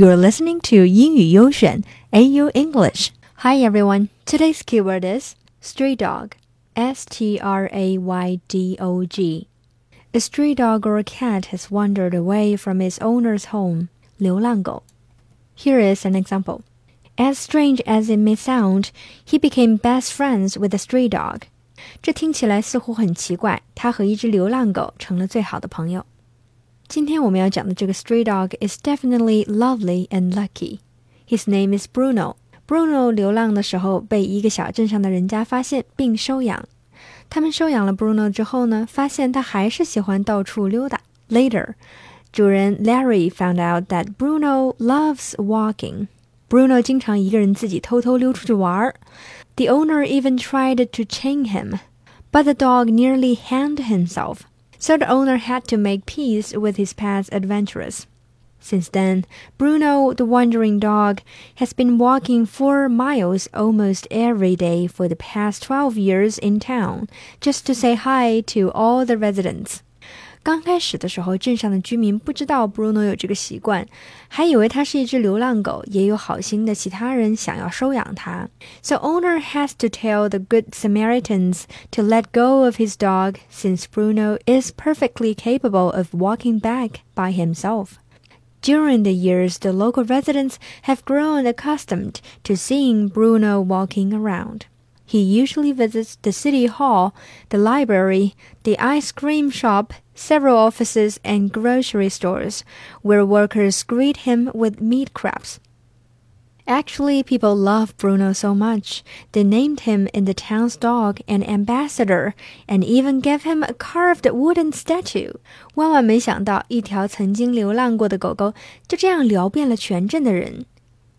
You're listening to 英语优选 AU English. Hi everyone. Today's keyword is stray dog. S T R A Y D O G. A stray dog or a cat has wandered away from its owner's home. 流浪狗. Here is an example. As strange as it may sound, he became best friends with a stray dog. 这听起来似乎很奇怪，他和一只流浪狗成了最好的朋友。 今天我们要讲的这个 stray dog is definitely lovely and lucky. His name is Bruno. Bruno 流浪的时候被一个小镇上的人家发现并收养。他们收养了 Bruno 之后呢，发现他还是喜欢到处溜达。Later，主人 Larry found out that Bruno loves walking. Bruno 经常一个人自己偷偷溜出去玩儿。The owner even tried to chain him, but the dog nearly hanged himself so the owner had to make peace with his past adventurers. Since then, Bruno, the wandering dog, has been walking four miles almost every day for the past 12 years in town just to say hi to all the residents. 刚开始的时候，镇上的居民不知道 Bruno 有这个习惯，还以为它是一只流浪狗，也有好心的其他人想要收养它。So owner has to tell the good Samaritans to let go of his dog since Bruno is perfectly capable of walking back by himself. During the years, the local residents have grown accustomed to seeing Bruno walking around. He usually visits the city hall, the library, the ice cream shop, several offices, and grocery stores, where workers greet him with meat crabs. Actually, people love Bruno so much, they named him in the town's dog an ambassador and even gave him a carved wooden statue. 万万没想到，一条曾经流浪过的狗狗就这样聊遍了全镇的人，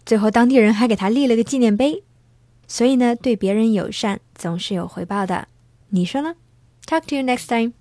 最后当地人还给他立了个纪念碑。 所以呢，对别人友善总是有回报的，你说呢？Talk to you next time.